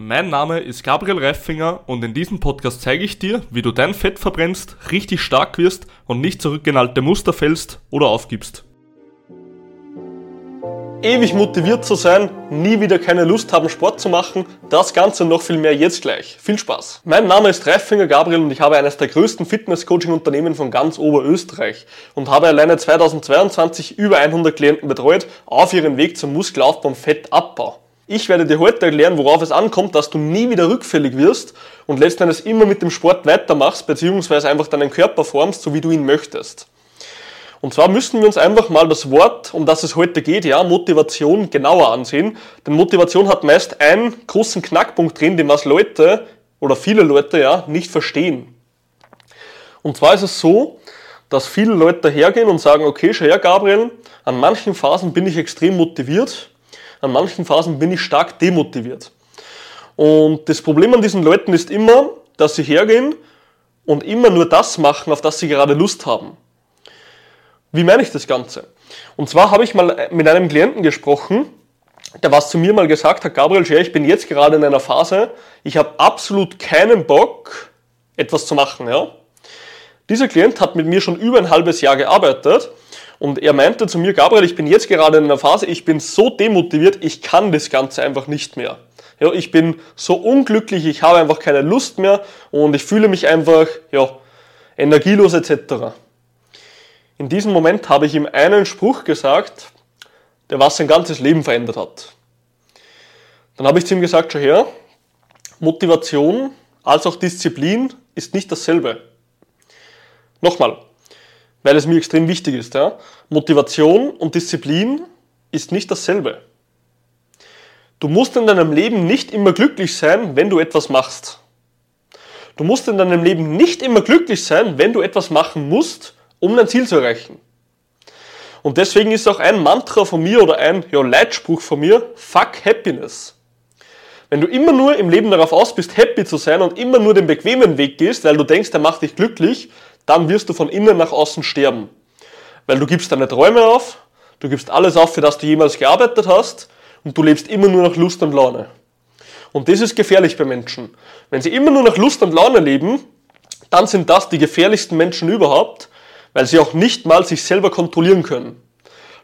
Mein Name ist Gabriel Reifinger und in diesem Podcast zeige ich dir, wie du dein Fett verbrennst, richtig stark wirst und nicht zurück Muster fällst oder aufgibst. Ewig motiviert zu sein, nie wieder keine Lust haben Sport zu machen, das Ganze noch viel mehr jetzt gleich. Viel Spaß! Mein Name ist Reifinger Gabriel und ich habe eines der größten Fitness-Coaching-Unternehmen von ganz Oberösterreich und habe alleine 2022 über 100 Klienten betreut auf ihrem Weg zum Muskelaufbau und Fettabbau. Ich werde dir heute erklären, worauf es ankommt, dass du nie wieder rückfällig wirst und letzten Endes immer mit dem Sport weitermachst, beziehungsweise einfach deinen Körper formst, so wie du ihn möchtest. Und zwar müssen wir uns einfach mal das Wort, um das es heute geht, ja, Motivation genauer ansehen. Denn Motivation hat meist einen großen Knackpunkt drin, den was Leute oder viele Leute ja nicht verstehen. Und zwar ist es so, dass viele Leute dahergehen und sagen, okay, schau her, Gabriel, an manchen Phasen bin ich extrem motiviert, an manchen Phasen bin ich stark demotiviert. Und das Problem an diesen Leuten ist immer, dass sie hergehen und immer nur das machen, auf das sie gerade Lust haben. Wie meine ich das Ganze? Und zwar habe ich mal mit einem Klienten gesprochen, der was zu mir mal gesagt hat, Gabriel Scher, ich bin jetzt gerade in einer Phase, ich habe absolut keinen Bock, etwas zu machen. Ja? Dieser Klient hat mit mir schon über ein halbes Jahr gearbeitet und er meinte zu mir, Gabriel, ich bin jetzt gerade in einer Phase, ich bin so demotiviert, ich kann das Ganze einfach nicht mehr. Ja, ich bin so unglücklich, ich habe einfach keine Lust mehr und ich fühle mich einfach ja, energielos etc. In diesem Moment habe ich ihm einen Spruch gesagt, der was sein ganzes Leben verändert hat. Dann habe ich zu ihm gesagt, schau her, Motivation als auch Disziplin ist nicht dasselbe. Nochmal, weil es mir extrem wichtig ist. Ja? Motivation und Disziplin ist nicht dasselbe. Du musst in deinem Leben nicht immer glücklich sein, wenn du etwas machst. Du musst in deinem Leben nicht immer glücklich sein, wenn du etwas machen musst, um dein Ziel zu erreichen. Und deswegen ist auch ein Mantra von mir oder ein ja, Leitspruch von mir, fuck Happiness. Wenn du immer nur im Leben darauf aus bist, happy zu sein und immer nur den bequemen Weg gehst, weil du denkst, der macht dich glücklich, dann wirst du von innen nach außen sterben. Weil du gibst deine Träume auf, du gibst alles auf, für das du jemals gearbeitet hast und du lebst immer nur nach Lust und Laune. Und das ist gefährlich bei Menschen. Wenn sie immer nur nach Lust und Laune leben, dann sind das die gefährlichsten Menschen überhaupt, weil sie auch nicht mal sich selber kontrollieren können.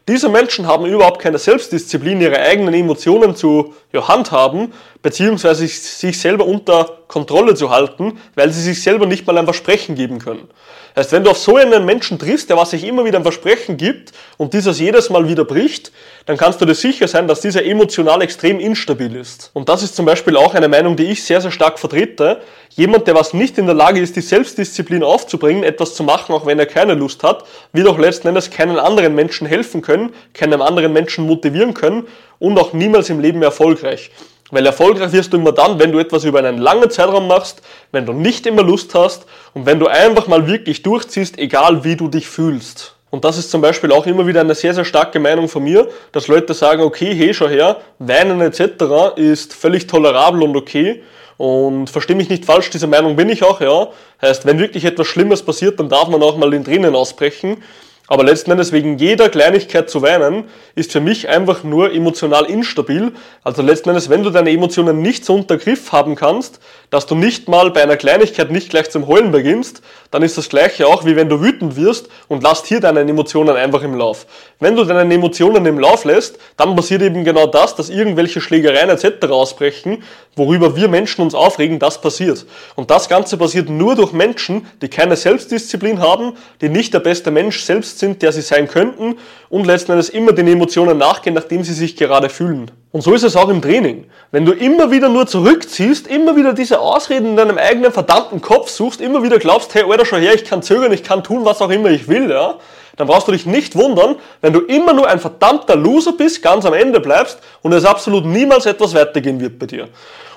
Diese Menschen haben überhaupt keine Selbstdisziplin, ihre eigenen Emotionen zu ja, handhaben, beziehungsweise sich selber unter Kontrolle zu halten, weil sie sich selber nicht mal ein Versprechen geben können. Heißt, wenn du auf so einen Menschen triffst, der was sich immer wieder ein Versprechen gibt und dieses jedes Mal wieder bricht, dann kannst du dir sicher sein, dass dieser emotional extrem instabil ist. Und das ist zum Beispiel auch eine Meinung, die ich sehr, sehr stark vertrete. Jemand, der was nicht in der Lage ist, die Selbstdisziplin aufzubringen, etwas zu machen, auch wenn er keine Lust hat, wird auch letzten Endes keinen anderen Menschen helfen können, keinem anderen Menschen motivieren können und auch niemals im Leben erfolgreich. Weil erfolgreich wirst du immer dann, wenn du etwas über einen langen Zeitraum machst, wenn du nicht immer Lust hast und wenn du einfach mal wirklich durchziehst, egal wie du dich fühlst. Und das ist zum Beispiel auch immer wieder eine sehr, sehr starke Meinung von mir, dass Leute sagen, okay, hey, schau her, Weinen etc. ist völlig tolerabel und okay. Und verstehe mich nicht falsch, diese Meinung bin ich auch, ja. Heißt, wenn wirklich etwas Schlimmes passiert, dann darf man auch mal in Tränen ausbrechen. Aber letzten Endes wegen jeder Kleinigkeit zu weinen, ist für mich einfach nur emotional instabil. Also letzten Endes, wenn du deine Emotionen nicht so unter Griff haben kannst, dass du nicht mal bei einer Kleinigkeit nicht gleich zum Heulen beginnst, dann ist das gleiche auch, wie wenn du wütend wirst und lasst hier deine Emotionen einfach im Lauf. Wenn du deine Emotionen im Lauf lässt, dann passiert eben genau das, dass irgendwelche Schlägereien etc. ausbrechen, worüber wir Menschen uns aufregen, das passiert. Und das Ganze passiert nur durch Menschen, die keine Selbstdisziplin haben, die nicht der beste Mensch selbst selbst sind, der sie sein könnten und letzten Endes immer den Emotionen nachgehen, nachdem sie sich gerade fühlen. Und so ist es auch im Training. Wenn du immer wieder nur zurückziehst, immer wieder diese Ausreden in deinem eigenen verdammten Kopf suchst, immer wieder glaubst, hey, Alter, schau her, ich kann zögern, ich kann tun, was auch immer ich will, ja, dann brauchst du dich nicht wundern, wenn du immer nur ein verdammter Loser bist, ganz am Ende bleibst und es absolut niemals etwas weitergehen wird bei dir.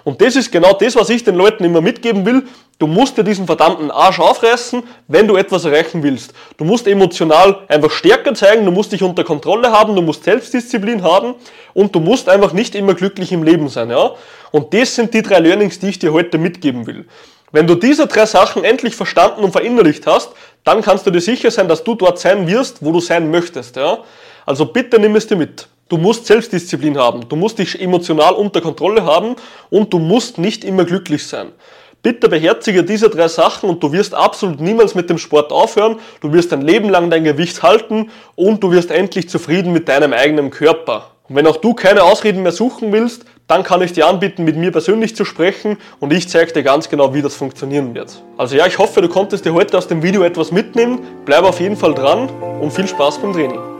Und das ist genau das, was ich den Leuten immer mitgeben will. Du musst dir diesen verdammten Arsch aufreißen, wenn du etwas erreichen willst. Du musst emotional einfach stärker zeigen, du musst dich unter Kontrolle haben, du musst Selbstdisziplin haben und du musst einfach nicht immer glücklich im Leben sein, ja? Und das sind die drei Learnings, die ich dir heute mitgeben will. Wenn du diese drei Sachen endlich verstanden und verinnerlicht hast, dann kannst du dir sicher sein, dass du dort sein wirst, wo du sein möchtest, ja? Also bitte nimm es dir mit. Du musst Selbstdisziplin haben, du musst dich emotional unter Kontrolle haben und du musst nicht immer glücklich sein. Bitte beherzige diese drei Sachen und du wirst absolut niemals mit dem Sport aufhören. Du wirst dein Leben lang dein Gewicht halten und du wirst endlich zufrieden mit deinem eigenen Körper. Und wenn auch du keine Ausreden mehr suchen willst, dann kann ich dir anbieten, mit mir persönlich zu sprechen und ich zeige dir ganz genau, wie das funktionieren wird. Also ja, ich hoffe, du konntest dir heute aus dem Video etwas mitnehmen. Bleib auf jeden Fall dran und viel Spaß beim Training.